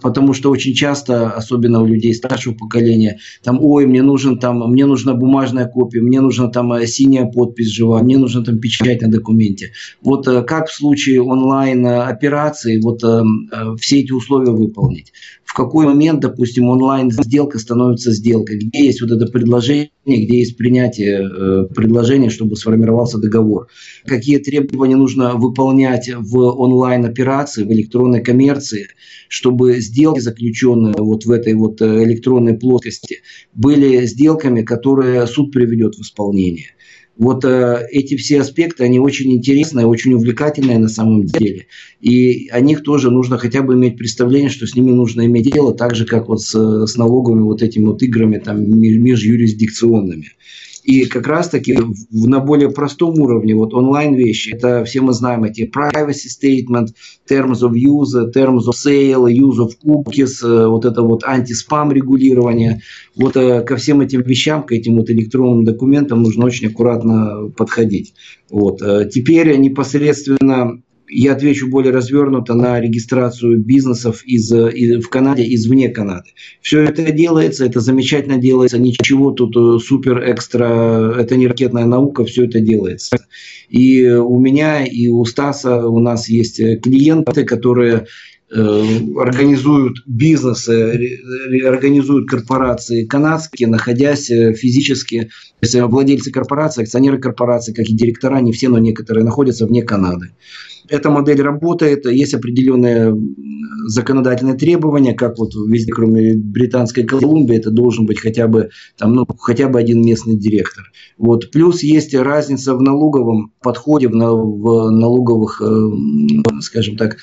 потому что очень часто, особенно у людей старшего поколения, там, ой, мне нужен там, мне нужна бумажная копия, мне нужна там э, синяя подпись живая, мне нужна там печать на документе. Вот э, как в случае онлайн операции, вот все эти условия выполнить? В какой момент, допустим, онлайн сделка становится сделкой? Где есть вот это предложение, где есть принятие предложения, чтобы сформировался договор? Какие требования нужно выполнять в онлайн-операции, в электронной коммерции, чтобы сделки, заключенные вот в этой вот э, электронной плоскости, были сделками, которые суд приведет в исполнение. Вот э, эти все аспекты, они очень интересные, очень увлекательные на самом деле. И о них тоже нужно хотя бы иметь представление, что с ними нужно иметь дело, так же, как вот с, с налоговыми вот этими вот играми там, межюрисдикционными. И как раз-таки на более простом уровне, вот онлайн вещи, это все мы знаем эти privacy statement, terms of use, terms of sale, use of cookies, э, вот это вот антиспам регулирование. Вот э, ко всем этим вещам, к этим вот электронным документам нужно очень аккуратно подходить. Вот. Э, теперь непосредственно я отвечу более развернуто на регистрацию бизнесов из, из, в Канаде извне Канады. Все это делается, это замечательно делается, ничего тут э, супер экстра, это не ракетная наука, все это делается. И у меня, и у Стаса у нас есть клиенты, которые э, организуют бизнесы, организуют корпорации канадские, находясь э, физически, если владельцы корпораций, акционеры корпораций, как и директора, не все, но некоторые находятся вне Канады эта модель работает, есть определенные законодательные требования, как вот везде, кроме Британской Колумбии, это должен быть хотя бы, там, ну, хотя бы один местный директор. Вот. Плюс есть разница в налоговом подходе, в, налоговых, э, скажем так,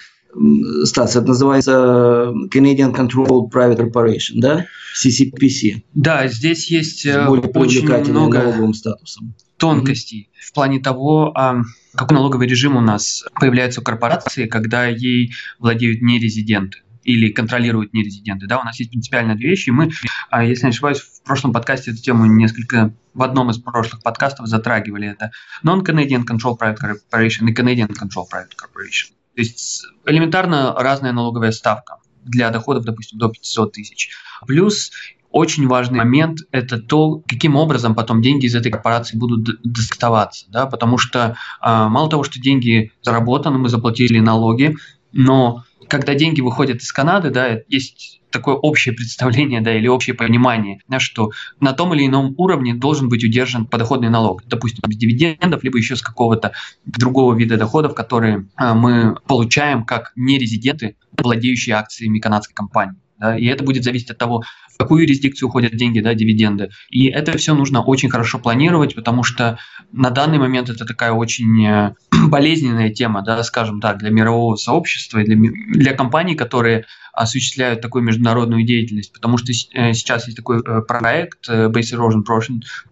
Стас, это называется Canadian Controlled Private Corporation, да? CCPC. Да, здесь есть э, очень много налоговым статусом тонкостей mm-hmm. в плане того, а, какой налоговый режим у нас появляется у корпорации, когда ей владеют нерезиденты или контролируют нерезиденты. Да, у нас есть принципиально две вещи. Мы, а, если не ошибаюсь, в прошлом подкасте эту тему несколько в одном из прошлых подкастов затрагивали это. Non-Canadian Control Private Corporation и Canadian Control Private Corporation. То есть элементарно разная налоговая ставка для доходов, допустим, до 500 тысяч. Плюс очень важный момент – это то, каким образом потом деньги из этой корпорации будут доставаться. Да? Потому что э, мало того, что деньги заработаны, мы заплатили налоги, но когда деньги выходят из Канады, да, есть такое общее представление, да, или общее понимание, да, что на том или ином уровне должен быть удержан подоходный налог, допустим, с дивидендов, либо еще с какого-то другого вида доходов, которые а, мы получаем как нерезиденты, владеющие акциями канадской компании. Да, и это будет зависеть от того, какую юрисдикцию уходят деньги, да, дивиденды. И это все нужно очень хорошо планировать, потому что на данный момент это такая очень э, болезненная тема, да, скажем так, для мирового сообщества для, для компаний, которые осуществляют такую международную деятельность, потому что э, сейчас есть такой э, проект Base Erosion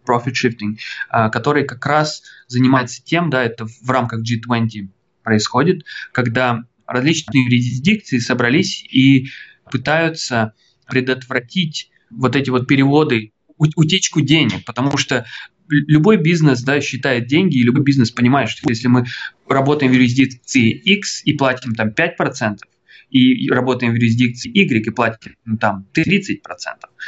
Profit Shifting, который как раз занимается тем, да, это в рамках G20 происходит, когда различные юрисдикции собрались и пытаются предотвратить вот эти вот переводы, утечку денег, потому что любой бизнес да, считает деньги, и любой бизнес понимает, что если мы работаем в юрисдикции X и платим там 5%, и работаем в юрисдикции Y и платим ну, там 30%,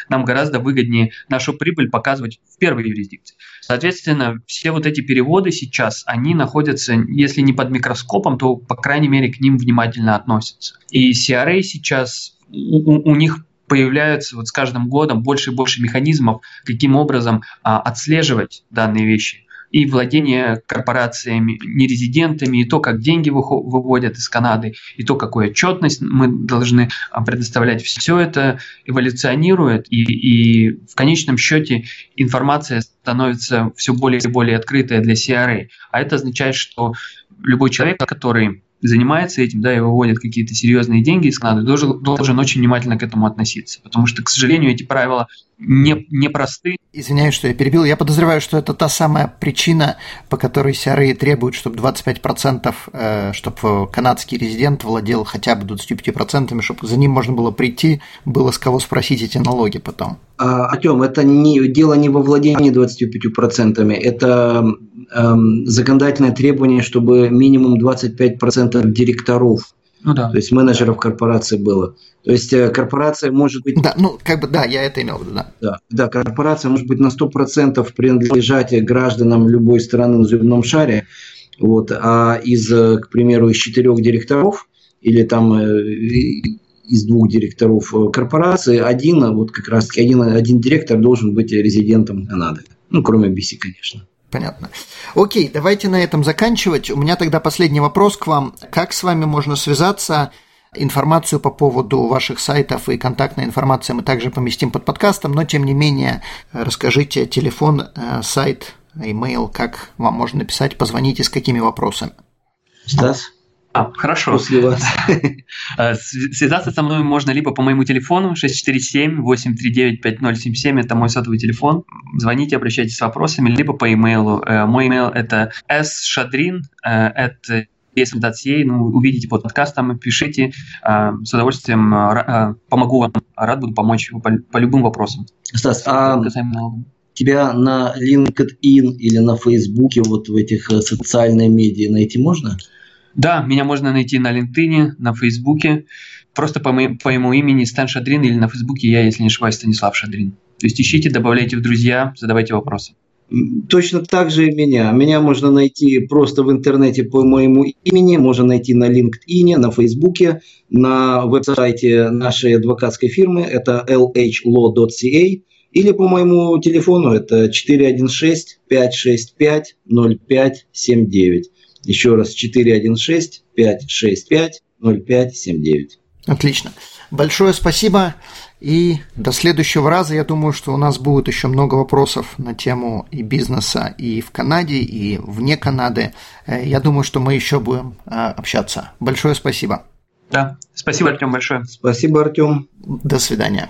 нам гораздо выгоднее нашу прибыль показывать в первой юрисдикции. Соответственно, все вот эти переводы сейчас, они находятся, если не под микроскопом, то, по крайней мере, к ним внимательно относятся. И CRA сейчас, у, у них появляются вот с каждым годом больше и больше механизмов, каким образом а, отслеживать данные вещи и владение корпорациями, нерезидентами, и то, как деньги выводят из Канады, и то, какую отчетность мы должны а, предоставлять. Все это эволюционирует, и, и в конечном счете информация становится все более и более открытая для CRA. А это означает, что любой человек, который занимается этим, да, и выводит какие-то серьезные деньги из Канады, должен, должен очень внимательно к этому относиться. Потому что, к сожалению, эти правила не, не просты. Извиняюсь, что я перебил. Я подозреваю, что это та самая причина, по которой CRA требуют, чтобы 25%, э, чтобы канадский резидент владел хотя бы 25%, чтобы за ним можно было прийти, было с кого спросить эти налоги потом. А, Артем, это не, дело не во владении 25%, это законодательное требование, чтобы минимум 25% директоров ну да. То есть менеджеров корпорации было. То есть э, корпорация может быть... Да, ну как бы да, я это имел в виду, да. Да, да корпорация может быть на 100% принадлежать гражданам любой страны на земном шаре, вот, а из, э, к примеру, из четырех директоров или там э, из двух директоров корпорации один, вот как раз таки один, один директор должен быть резидентом Канады. Ну, кроме BC, конечно. Понятно. Окей, давайте на этом заканчивать. У меня тогда последний вопрос к вам. Как с вами можно связаться? Информацию по поводу ваших сайтов и контактная информация мы также поместим под подкастом, но тем не менее расскажите телефон, э, сайт, имейл, как вам можно написать, позвоните с какими вопросами. Стас? А, хорошо. После вас. Э, связаться со мной можно либо по моему телефону 647-839-5077, это мой сотовый телефон. Звоните, обращайтесь с вопросами, либо по имейлу. Э, мой имейл это sshadrin, это если ну, увидите под подкастом, пишите, э, с удовольствием помогу вам, рад буду помочь по, по любым вопросам. Стас, а тебя на LinkedIn или на Фейсбуке, вот в этих социальных медиа найти можно? Да, меня можно найти на LinkedIn, на Фейсбуке, просто по, мо- по моему имени Стэн Шадрин или на Фейсбуке я, если не ошибаюсь, Станислав Шадрин. То есть ищите, добавляйте в друзья, задавайте вопросы. Точно так же и меня. Меня можно найти просто в интернете по моему имени, можно найти на LinkedIn, на Фейсбуке, на веб-сайте нашей адвокатской фирмы, это lhlaw.ca, или по моему телефону, это 416 565 0579. Еще раз 416-565-0579. Отлично. Большое спасибо. И до следующего раза, я думаю, что у нас будет еще много вопросов на тему и бизнеса и в Канаде, и вне Канады. Э, я думаю, что мы еще будем э, общаться. Большое спасибо. Да, спасибо, Артем, большое. Спасибо, Артем. До свидания.